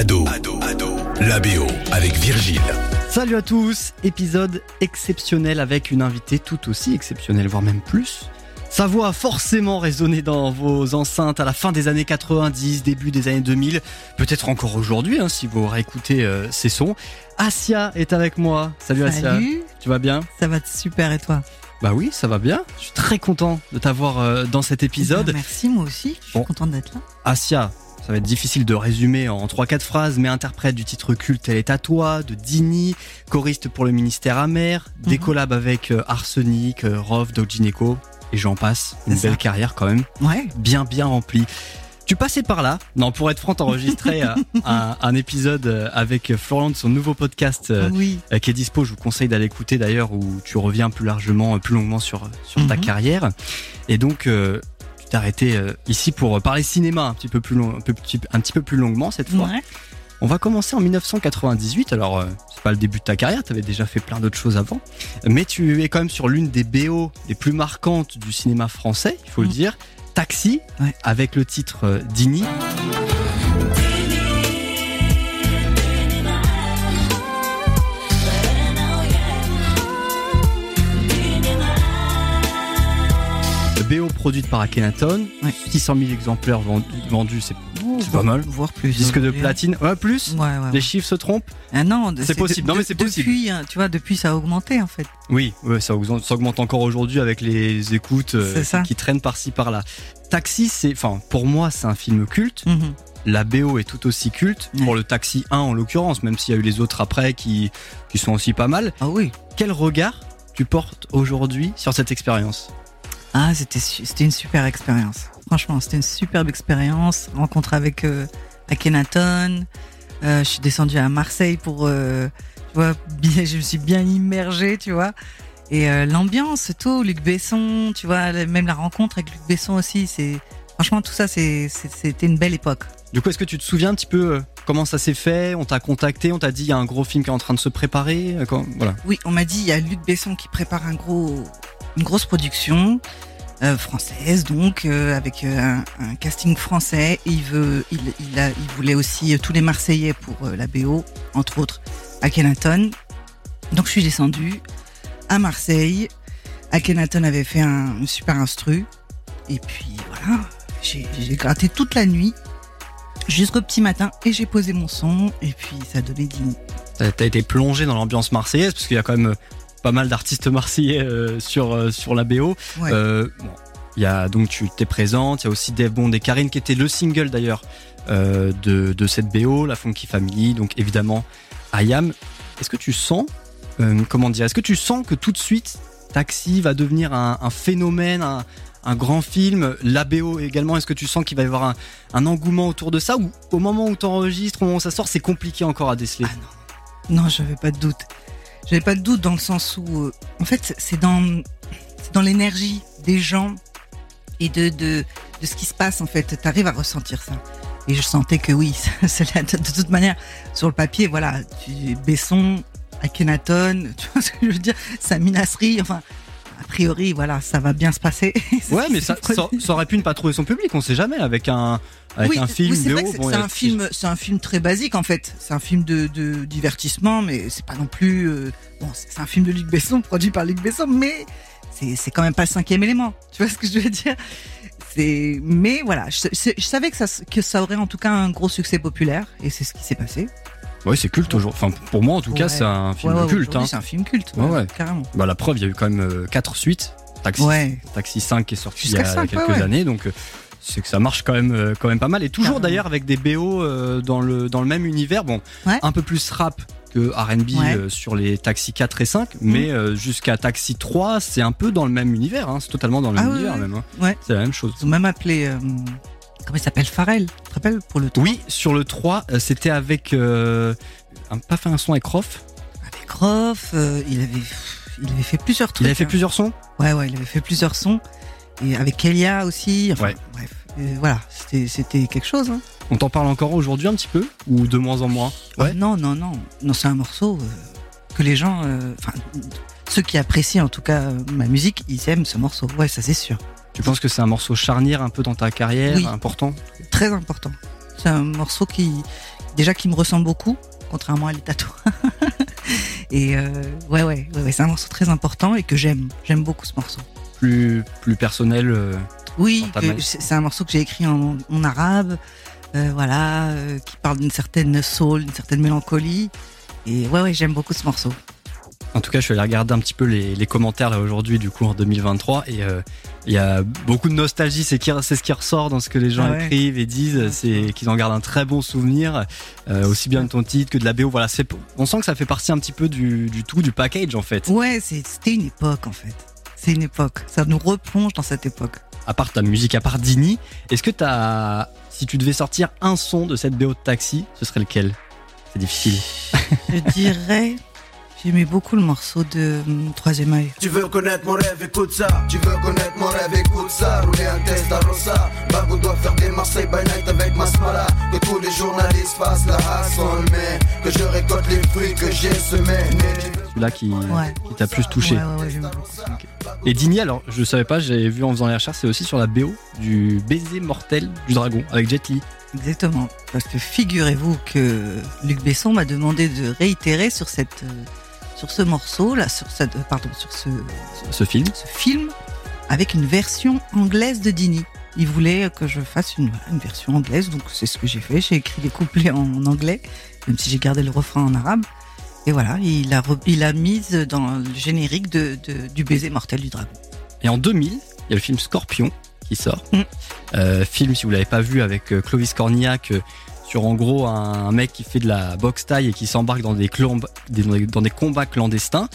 Ado, Ado, Ado, la BO avec Virgile. Salut à tous, épisode exceptionnel avec une invitée tout aussi exceptionnelle, voire même plus. Sa voix a forcément résonné dans vos enceintes à la fin des années 90, début des années 2000, peut-être encore aujourd'hui hein, si vous réécoutez euh, ces sons. Asia est avec moi. Salut, Asia. Salut, Tu vas bien? Ça va super et toi? Bah oui, ça va bien. Je suis très content de t'avoir euh, dans cet épisode. Eh bien, Merci, moi aussi, je suis Bon. contente d'être là. Asia, ça va être difficile de résumer en 3-4 phrases, mais interprète du titre culte Elle est à toi, de Dini, choriste pour le ministère amer, des Mhm. collabs avec euh, Arsenic, euh, Rov, Doc Gineco, et j'en passe. Une ça. belle carrière quand même, Ouais, bien bien remplie. Tu passais par là, non, pour être franc, t'enregistrais euh, un, un épisode avec Florent de son nouveau podcast euh, oui, qui est dispo. Je vous conseille d'aller écouter d'ailleurs où tu reviens plus largement, plus longuement sur, sur ta Mhm. carrière. Et donc, euh, arrêté euh, ici pour parler cinéma un petit peu plus long, un, peu, petit- un petit peu plus longuement cette fois. ouais. On va commencer en 1998. Alors, euh, c'est pas le début de ta carrière, tu avais déjà fait plein d'autres choses avant. Mais tu es quand même sur l'une des BO les plus marquantes du cinéma français, il faut le Mm. dire. Taxi, Ouais. avec le titre euh, Dini. Produite par Akhenaton, Ouais. 600 000 exemplaires vendus, vendus, c'est Oh, pas mal. Voire plus. disque de hein. platine. Ouais, plus Ouais, ouais. Les chiffres se trompent Ah non, C'est possible. Non, mais c'est possible. Depuis, hein, tu vois, depuis ça a augmenté en fait. Oui, ça augmente, ça augmente encore aujourd'hui avec les écoutes euh, qui traînent par-ci par-là. Taxi, c'est, enfin, pour moi, c'est un film culte. Mhm. La BO est tout aussi culte. Pour le Taxi 1 en l'occurrence, même s'il y a eu les autres après qui, qui sont aussi pas mal. Ah oui. Quel regard tu portes aujourd'hui sur cette expérience? Ah, c'était c'était une super expérience. Franchement, c'était une superbe expérience. Rencontre avec euh, Akhenaton. Euh, je suis descendue à Marseille pour, euh, tu vois, bien, je me suis bien immergée, tu vois. Et euh, l'ambiance, tout, Luc Besson, tu vois, même la rencontre avec Luc Besson aussi, c'est franchement tout ça, c'est c'était une belle époque. Du coup, est-ce que tu te souviens un petit peu comment ça s'est fait? On t'a contacté, on t'a dit il y a un gros film qui est en train de se préparer quand- Voilà. Oui, on m'a dit il y a Luc Besson qui prépare un gros, une grosse production euh, française, donc euh, avec euh, un, casting français. Il il, voulait aussi tous les Marseillais pour la BO, entre autres Akhenaton. Donc je suis descendue à Marseille. Akhenaton avait fait un, super instru. Et puis voilà, j'ai gratté toute la nuit jusqu'au petit matin et j'ai posé mon son et puis ça donné 10 T'as été plongé dans l'ambiance marseillaise parce qu'il y a quand même pas mal d'artistes marseillais euh, sur euh, sur la BO. Ouais. Euh, bon, il y a donc tu t'es présente, il y a aussi Dave Bond et Karine qui était le single d'ailleurs euh, de de cette BO, la Funky Family, donc évidemment Ayam. Est-ce que tu sens euh, comment dire Est-ce que tu sens que tout de suite Taxi va devenir un, un phénomène, un, un grand film, la BO également, est-ce que tu sens qu'il va y avoir un, un engouement autour de ça ou au moment où tu enregistres, au moment où ça sort, c'est compliqué encore à déceler? Ah non, j'avais pas de doute. J'avais pas de doute dans le sens où, euh, en fait, c'est dans, l'énergie des gens et de, de, de ce qui se passe, en fait. T'arrives à ressentir ça. Et je sentais que oui, c'est là, de, toute manière, sur le papier, voilà, tu, Besson, Akhenaton, tu vois ce que je veux dire, Sami Nasri, enfin, a priori, voilà, ça va bien se passer. Ouais, mais ça, ça, ça aurait pu ne pas trouver son public, on sait jamais, avec un, avec oui, un film oui, c'est vrai que c'est bon, a- un film, c'est un film très basique en fait. C'est un film de, de divertissement, mais c'est pas non plus. euh, bon, c'est un film de Luc Besson, produit par Luc Besson, mais c'est c'est quand même pas le cinquième élément. Tu vois ce que je veux dire? C'est, mais voilà, je, je- je savais que ça, que ça aurait en tout cas un gros succès populaire, et c'est ce qui s'est passé. Ouais, c'est culte aujourd'hui. Enfin, pour moi, en tout cas, Ouais. c'est un film Ouais, ouais, culte. Hein. C'est un film culte, Ouais, ouais. carrément. Bah, la preuve, il y a eu quand même 4 suites. Taxi. Taxi 5 qui est sorti il y a quelques années, donc euh, c'est que ça marche quand même, euh, quand même pas mal. Et toujours d'ailleurs avec des BO euh, dans, le, dans le même univers. Bon, un peu plus rap que RB Ouais. euh, sur les Taxi 4 et 5, mais euh, jusqu'à Taxi 3, c'est un peu dans le même univers. Hein. C'est totalement dans le Ah même ouais, univers ouais. même. hein. Ouais. C'est la même chose. Ils ont même appelé, euh, comment il s'appelle, Pharrell. Tu te rappelles pour le Oui, sur le 3, euh, c'était avec. Euh, un- pas fait un son avec Rof avec Rof, euh, il avait, il avait fait plusieurs trucs. Il avait fait hein. plusieurs sons Ouais, ouais, il avait fait plusieurs sons. Et avec Kelia aussi. Enfin, Ouais. bref. Euh, voilà, c'était, c'était quelque chose. Hein. On t'en parle encore aujourd'hui un petit peu Ou de moins en moins Ouais. Non, non, non. Non, c'est un morceau que les gens. Enfin, ceux qui apprécient en tout cas ma musique, ils aiment ce morceau. Ouais, ça c'est sûr. Tu penses que c'est un morceau charnière un peu dans ta carrière, Oui. important Très important. C'est un morceau qui, déjà, qui me ressemble beaucoup, contrairement à les tatouages. et euh, ouais, ouais, ouais, ouais, c'est un morceau très important et que j'aime. J'aime beaucoup ce morceau. Plus, plus personnel. euh, Oui, c'est un morceau que j'ai écrit en, en arabe, euh, voilà, euh, qui parle d'une certaine soul, d'une certaine mélancolie. Et ouais, ouais, j'aime beaucoup ce morceau. En tout cas, je suis allé regarder un petit peu les, les commentaires là aujourd'hui, du coup en 2023, et euh, il y a beaucoup de nostalgie. C'est ce qui ressort dans ce que les gens Ah ouais. écrivent et disent. C'est qu'ils en gardent un très bon souvenir, euh, aussi bien de ton titre que de la BO. Voilà, on sent que ça fait partie un petit peu du, du tout, du package en fait. Ouais, c'était une époque en fait. C'est une époque. Ça nous replonge dans cette époque. À part ta musique, à part Dini, est-ce que t'as, si tu devais sortir un son de cette BO de Taxi, ce serait lequel? C'est difficile. Je dirais, j'aimais beaucoup le morceau de hum, Troisième œil. Tu veux connaître mon rêve, écoute ça. Tu veux connaître mon rêve, écoute ça. Rouler un test à Rosa. Bago doit faire des Marseille by night avec Masmala. Que tous les journalistes fassent la hassle, mais que je récolte les fruits que j'ai semés. Celui-là qui, Ouais. qui t'a plus touché. Ouais, ouais, beaucoup. Et Dini, alors, je savais pas, j'avais vu en faisant les recherches, c'est aussi sur la BO du baiser mortel du dragon avec Jet Li. Exactement. Parce que figurez-vous que Luc Besson m'a demandé de réitérer sur cette, euh, sur ce morceau là, sur cette, euh, pardon, sur ce, Ce film. ce film avec une version anglaise de Dini. Il voulait que je fasse une, une version anglaise, donc c'est ce que j'ai fait. J'ai écrit les couplets en anglais, même si j'ai gardé le refrain en arabe. Et voilà, il a, il a mise dans le générique de, de- du baiser mortel du dragon. Et en 2000, il y a le film Scorpion qui sort. Mm. Euh, film, si vous l'avez pas vu, avec euh, Clovis Cornillac, euh, sur en gros un, un mec qui fait de la boxe taille et qui s'embarque dans des, dans combats clandestins.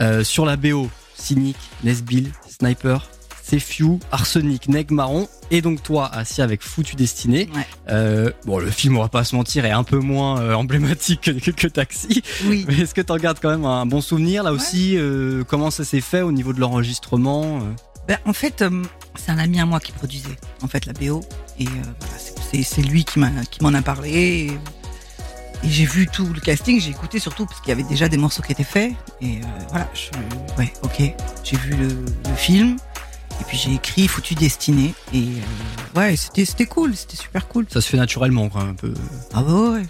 Euh, sur la BO, Cynic, Nesbill, Sniper, Sefiu, Arsenic, Neg Marron, et donc toi, assis avec Foutu Destiné. Ouais. Euh, bon, le film, on va pas se mentir, est un peu moins euh, emblématique que, que- que Taxi. Oui. Mais est-ce que tu en gardes quand même un bon souvenir là aussi euh, Comment ça s'est fait au niveau de l'enregistrement Ben, en fait, c'est un ami à moi qui produisait en fait la BO et voilà, c'est- lui qui m'a qui m'en a parlé et, et j'ai vu tout le casting, j'ai écouté surtout parce qu'il y avait déjà des morceaux qui étaient faits et euh, voilà, je, ouais, ok, j'ai vu le, le film et puis j'ai écrit Foutu Destiné et euh, ouais, c'était c'était cool, c'était super cool. Ça se fait naturellement, quoi, un peu. Ah bah ouais.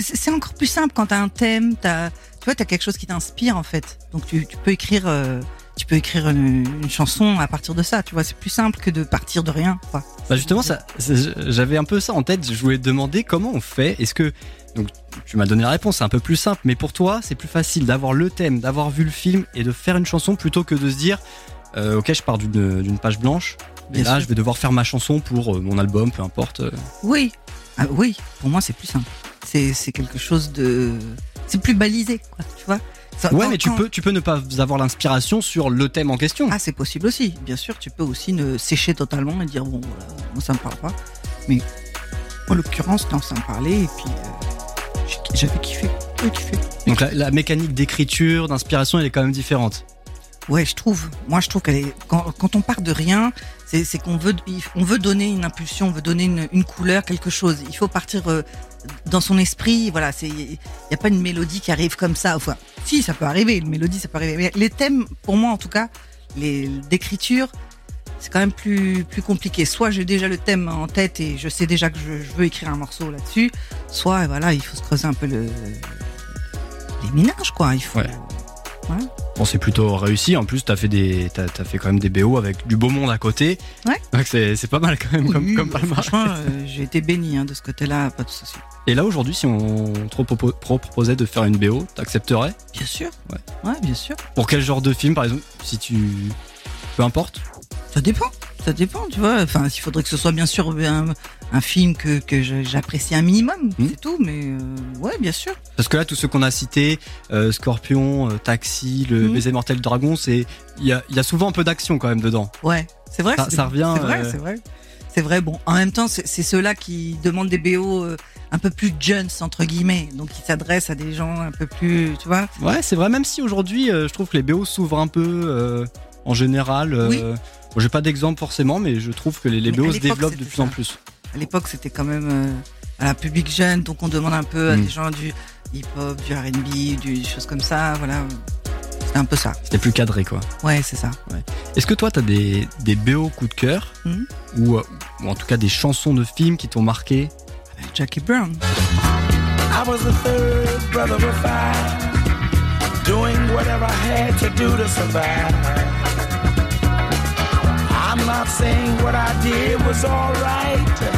C'est encore plus simple quand t'as un thème, t'as, tu vois, t'as quelque chose qui t'inspire en fait. Donc tu, tu peux écrire, euh, tu peux écrire une, une chanson à partir de ça. Tu vois, c'est plus simple que de partir de rien. Quoi. Bah justement, ça, j'avais un peu ça en tête. Je voulais te demander comment on fait. Est-ce que donc tu m'as donné la réponse, c'est un peu plus simple, mais pour toi, c'est plus facile d'avoir le thème, d'avoir vu le film et de faire une chanson plutôt que de se dire, euh, ok, je pars d'une page blanche. Et là, sûr. je vais devoir faire ma chanson pour euh, mon album, peu importe. euh. Oui, Ah, oui. Pour moi, c'est plus simple. C'est quelque chose de, c'est plus balisé, quoi. Tu vois. Ça- Ouais, quand- mais tu quand- peux, tu peux ne pas avoir l'inspiration sur le thème en question. Ah, c'est possible aussi. Bien sûr, tu peux aussi ne sécher totalement et dire bon, voilà, moi ça me parle pas. Mais en l'occurrence, non, ça me parlait et puis euh, j'avais kiffé, j'avais kiffé. Donc la, la mécanique d'écriture, d'inspiration, elle est quand même différente. Ouais, je trouve. Moi, je trouve qu'elle est. Quand, quand on part de rien, c'est qu'on veut, on veut donner une impulsion, on veut donner une, une couleur, quelque chose. Il faut partir euh, dans son esprit. Voilà, c'est. Il n'y a pas une mélodie qui arrive comme ça. Enfin, si, ça peut arriver. Une mélodie, ça peut arriver. Mais les thèmes, pour moi, en tout cas, les d'écriture, c'est quand même plus plus compliqué. Soit j'ai déjà le thème en tête et je sais déjà que je, je veux écrire un morceau là-dessus. Soit, voilà, il faut se creuser un peu le les minages, quoi. Il faut. Ouais. Bon, c'est plutôt réussi. En plus, t'as fait des, t'as, t'as fait quand même des BO avec du beau monde à côté. Ouais. Donc c'est, pas mal quand même comme, Oui, comme bah, franchement, euh, j'ai été béni hein, de ce côté-là, pas de souci. Et là aujourd'hui, si on te propo- pro- proposait de faire une BO, t'accepterais? Bien sûr. Ouais. Ouais, bien sûr. Pour quel genre de film, par exemple, si tu, peu importe? Ça dépend. Ça dépend, tu vois. Enfin, il faudrait que ce soit bien sûr un, un film que, j'apprécie un minimum, Hmm. c'est tout. Mais euh, ouais, bien sûr. Parce que là, tous ceux qu'on a cités, euh, Scorpion, euh, Taxi, le Mhm. baiser mortel dragon, c'est, il y a, il y a souvent un peu d'action quand même dedans. Ouais, c'est vrai. Ça- ça revient, C'est vrai, c'est vrai. C'est vrai. Bon, en même temps, c'est ceux-là qui demandent des BO un peu plus jeunes entre guillemets, donc qui s'adressent à des gens un peu plus, tu vois. Ouais, c'est vrai. Même si aujourd'hui, je trouve que les BO s'ouvrent un peu en général. Oui. bon, j'ai pas d'exemple forcément, mais je trouve que les, les BO se développent de plus en plus. À l'époque, c'était quand même euh, à la public jeune, donc on demande un peu à Mm. des gens du hip-hop, du R&B, du- des choses comme ça. Voilà, c'est un peu ça. C'était plus cadré, quoi. Ouais, c'est ça. Est-ce que toi, t'as des, des BO coup de cœur Mhm. ou, euh, ou en tout cas des chansons de films qui t'ont marqué Jackie Brown. I was the third brother of five, doing whatever I had to do to survive. I'm not saying what I did was alright.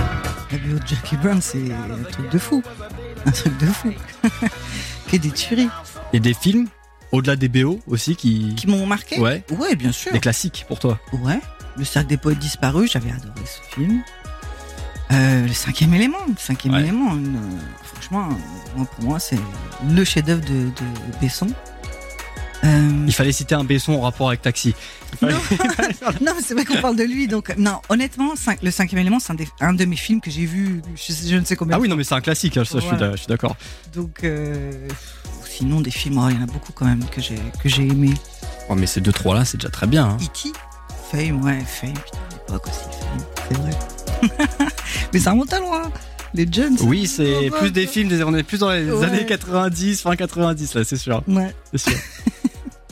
De Jackie Brown, c'est un truc de fou. Un truc de fou. que des tueries. Et des films, au-delà des BO aussi, qui. Qui m'ont marqué Ouais. Ouais, bien sûr. Des classiques pour toi. Ouais. Le cercle des poètes disparus, j'avais adoré ce film. Euh, le cinquième élément, le cinquième Ouais. élément, une- euh, franchement, moi, pour moi, c'est le chef-d'œuvre de, de Besson. Euh, Il fallait citer un Besson en rapport avec Taxi. non, non, mais c'est vrai qu'on parle de lui, donc non, honnêtement, le cinquième élément, c'est un, des- un de mes films que j'ai vu, je, ne sais combien. Ah oui, non, mais c'est un classique, hein, ça, je suis Voilà. d'a- je suis d'accord. Donc, euh, sinon des films, oh, il y en a beaucoup quand même que j'ai j'ai aimé. Oh, mais ces deux, trois là, c'est déjà très bien. hein. E.T. Fame, ouais, Fame, putain, l'époque aussi, Fame, c'est vrai. mais ça remonte à loin. Les Jones. Oui, c'est plus des films, on est plus dans les Ouais. années 90, fin 90, là, c'est sûr. Ouais. c'est sûr.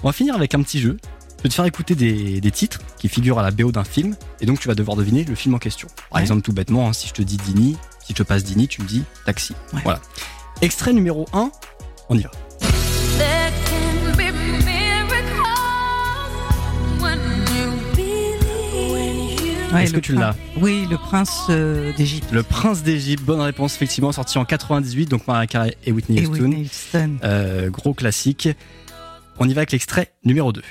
on va finir avec un petit jeu. Je vais te faire écouter des, des titres qui figurent à la BO d'un film, et donc tu vas devoir deviner le film en question. Par Ouais. exemple, tout bêtement, hein, si je te dis Dini, si je te passe Dini, tu me dis Taxi. Ouais. Voilà. Extrait numéro 1, on y va. Ouais, Est-ce que tu l'as Oui, le prince euh, d'Égypte. Le Prince d'Égypte, bonne réponse, effectivement, sorti en 98, donc Mariah Carey et Whitney Et Houston. Whitney Houston. Euh, gros classique. On y va avec l'extrait numéro 2.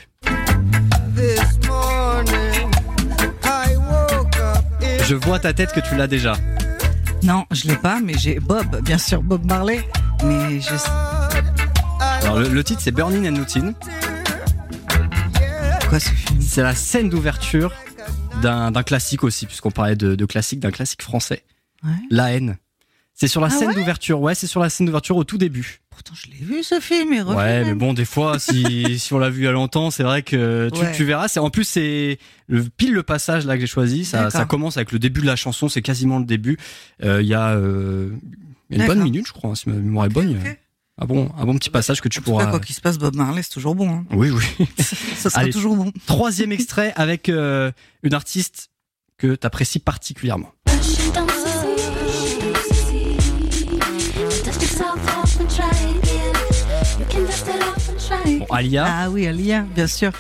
This morning, I woke up in Je vois ta tête que tu l'as déjà. Non, je l'ai pas, mais j'ai Bob, bien sûr, Bob Marley. Mais je Alors, le, le titre c'est Burning and Routine. quoi ce film? C'est la scène d'ouverture d'un d'un classique aussi, puisqu'on parlait de, de classique, d'un classique français. Ouais. La haine. C'est sur la Ah scène ouais d'ouverture, ouais, c'est sur la scène d'ouverture au tout début. Pourtant, je l'ai vu ce film. Et Ouais, mais bon, des fois, si, si on l'a vu il y a longtemps, c'est vrai que tu, Ouais. tu verras. C'est en plus c'est le pile le passage là que j'ai choisi. Ça, ça commence avec le début de la chanson, c'est quasiment le début. Euh, Il y a euh, une bonne minute, je crois, hein, si ma mémoire est bonne. Un bon, un bon petit passage que tu En tout cas, pourras. quoi qu'il se passe, Bob Marley, c'est toujours bon. hein. Oui, oui. Ça sera Allez. toujours bon. Troisième extrait avec euh, une artiste que t'apprécies particulièrement. Bon, Alia, Ah oui, Alia, bien sûr.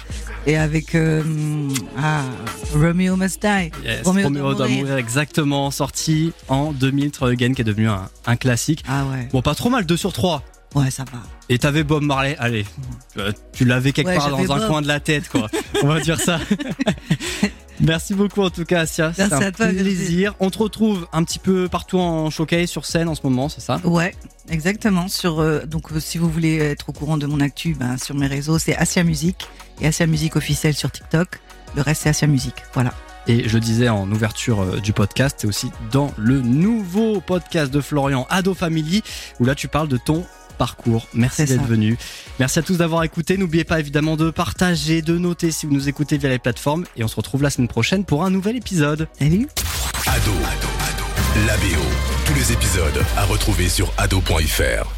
Et avec euh, ah, Romeo Must Die. yes, Roméo doit doit mourir. mourir, exactement, sorti en 2000, Try Again, qui est devenu un, un classique. Ah ouais, Bon, pas trop mal, 2 sur 3. ouais, ça va. Et t'avais Bob Marley, allez, euh, tu l'avais quelque Ouais, part dans un coin de la tête, quoi. On va dire ça. Merci beaucoup en tout cas, Asia. C'était un à toi, Virginie. plaisir. On te retrouve un petit peu partout en showcase sur scène en ce moment, c'est ça? Ouais, exactement. Sur euh, donc euh, si vous voulez être au courant de mon actu, ben, sur mes réseaux, c'est Asia Music et Asia Music officiel sur TikTok. Le reste c'est Asia Music. Voilà. Et je disais en ouverture euh, du podcast, c'est aussi dans le nouveau podcast de Florian, Ado Family, où là tu parles de ton parcours. Merci d'être venu. Merci à tous d'avoir écouté. N'oubliez pas évidemment de partager, de noter si vous nous écoutez via les plateformes. Et on se retrouve la semaine prochaine pour un nouvel épisode. Salut. Ado, Ado, Ado. La BO. Tous les épisodes à retrouver sur ado.fr.